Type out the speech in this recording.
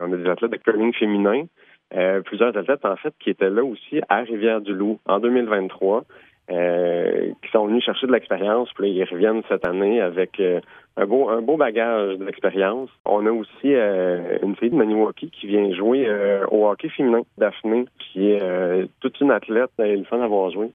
On a des athlètes de curling féminin, euh, plusieurs athlètes en fait qui étaient là aussi à Rivière-du-Loup en 2023, euh, qui sont venus chercher de l'expérience, puis ils reviennent cette année avec euh, un beau un beau bagage d'expérience. On a aussi euh, une fille de Maniwaki qui vient jouer euh, au hockey féminin, Daphné, qui est euh, toute une athlète, elle est le fun d'avoir joué.